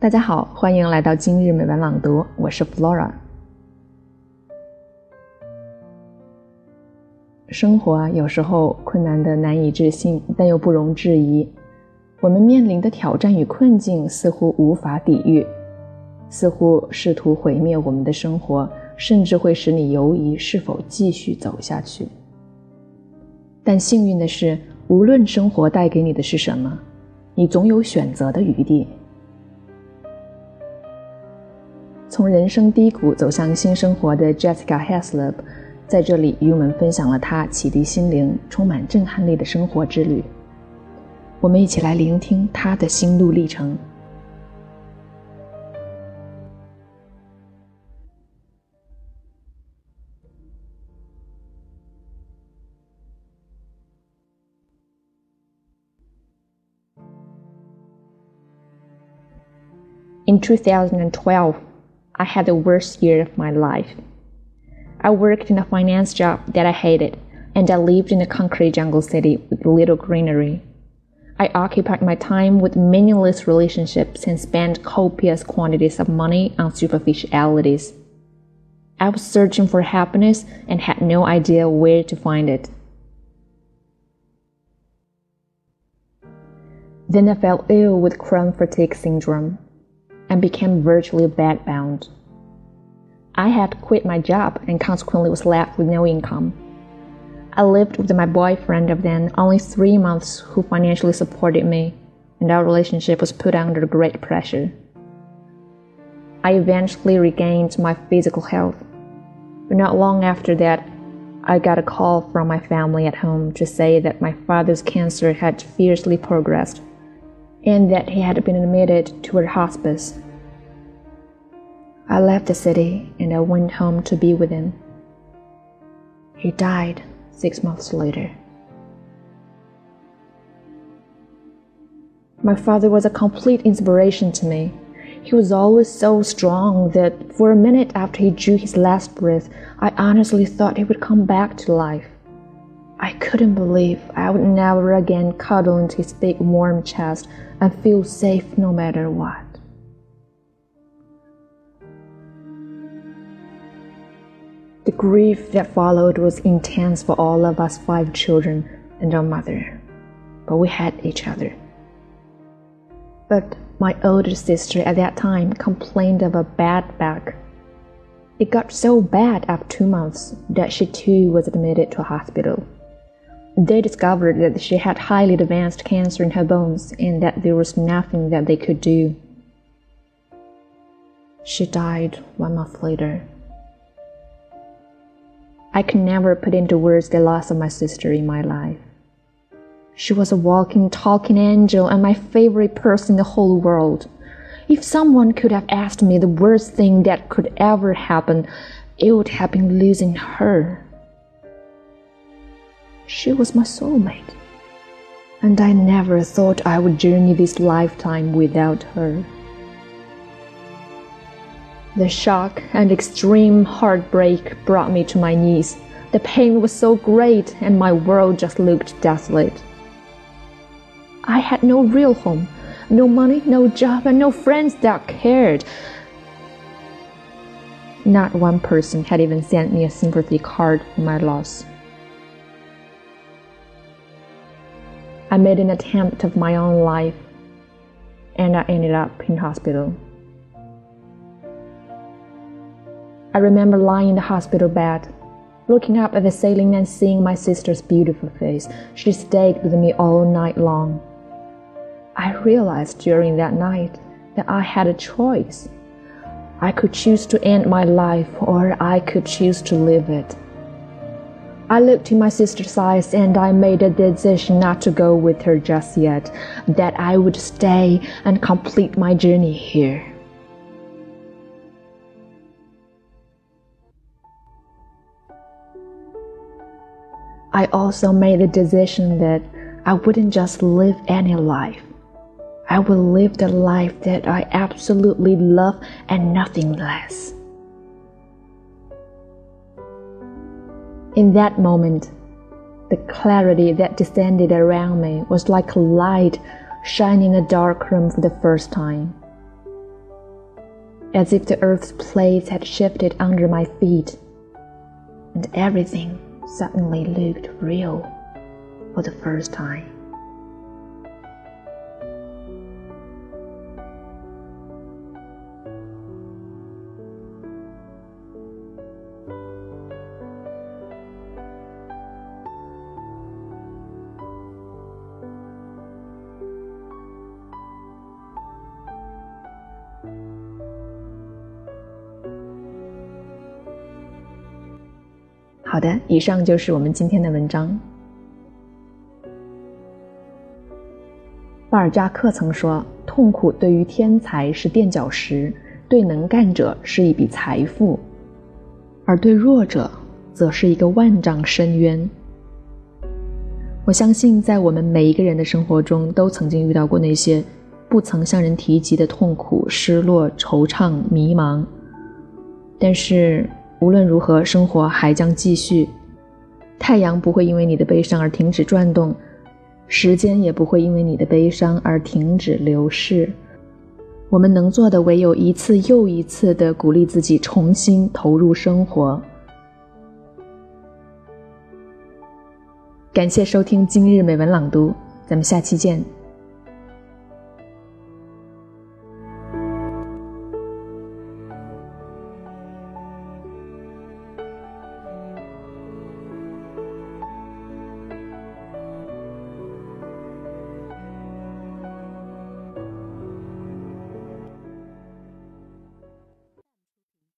大家好，欢迎来到今日美文朗读，我是 Flora。生活啊，有时候困难的难以置信，但又不容置疑。我们面临的挑战与困境似乎无法抵御，似乎试图毁灭我们的生活，甚至会使你犹疑是否继续走下去。但幸运的是，无论生活带给你的是什么，你总有选择的余地。从人生低谷走向新生活的 Jessica Heslop。在这里与我们分享了他启迪心灵、充满震撼力的生活之旅。我们一起来聆听他的心路历程。In 2012, I had the worst year of my life. I worked in a finance job that I hated, and I lived in a concrete jungle city with little greenery. I occupied my time with meaningless relationships and spent copious quantities of money on superficialities. I was searching for happiness and had no idea where to find it. Then I fell ill with chronic fatigue syndrome became virtually bedbound. I had quit my job and consequently was left with no income. I lived with my boyfriend of then only three months who financially supported me, and our relationship was put under great pressure. I eventually regained my physical health, but not long after that, I got a call from my family at home to say that my father's cancer had fiercely progressed and that he had been admitted to a hospice I left the city and I went home to be with him. He died six months later. My father was a complete inspiration to me. He was always so strong that for a minute after he drew his last breath, I honestly thought he would come back to life. I couldn't believe I would never again cuddle into his big warm chest and feel safe no matter what. Grief that followed was intense for all of us five children and our mother, but we had each other. But my older sister at that time complained of a bad back. It got so bad after two months that she too was admitted to a hospital. They discovered that she had highly advanced cancer in her bones and that there was nothing that they could do. She died one month later. I can never put into words the loss of my sister in my life. She was a walking, talking angel and my favorite person in the whole world. If someone could have asked me the worst thing that could ever happen, it would have been losing her. She was my soulmate, and I never thought I would journey this lifetime without her. The shock and extreme heartbreak brought me to my knees. The pain was so great, and my world just looked desolate. I had no real home, no money, no job, and no friends that cared. Not one person had even sent me a sympathy card for my loss. I made an attempt of my own life, and I ended up in hospital. I remember lying in the hospital bed, looking up at the ceiling and seeing my sister's beautiful face. She stayed with me all night long. I realized during that night that I had a choice. I could choose to end my life or I could choose to live it. I looked in my sister's eyes and I made a decision not to go with her just yet, that I would stay and complete my journey here. I also made the decision that I wouldn't just live any life. I would live the life that I absolutely love and nothing less. In that moment, the clarity that descended around me was like a light shining in a dark room for the first time. as if the earth's place had shifted under my feet, and everything suddenly looked real for the first time. 好的，以上就是我们今天的文章。巴尔扎克曾说：“痛苦对于天才是垫脚石，对能干者是一笔财富，而对弱者则是一个万丈深渊。”我相信，在我们每一个人的生活中，都曾经遇到过那些不曾向人提及的痛苦、失落、惆怅、迷茫，但是。无论如何，生活还将继续。太阳不会因为你的悲伤而停止转动，时间也不会因为你的悲伤而停止流逝。我们能做的，唯有一次又一次的鼓励自己，重新投入生活。感谢收听今日美文朗读，咱们下期见。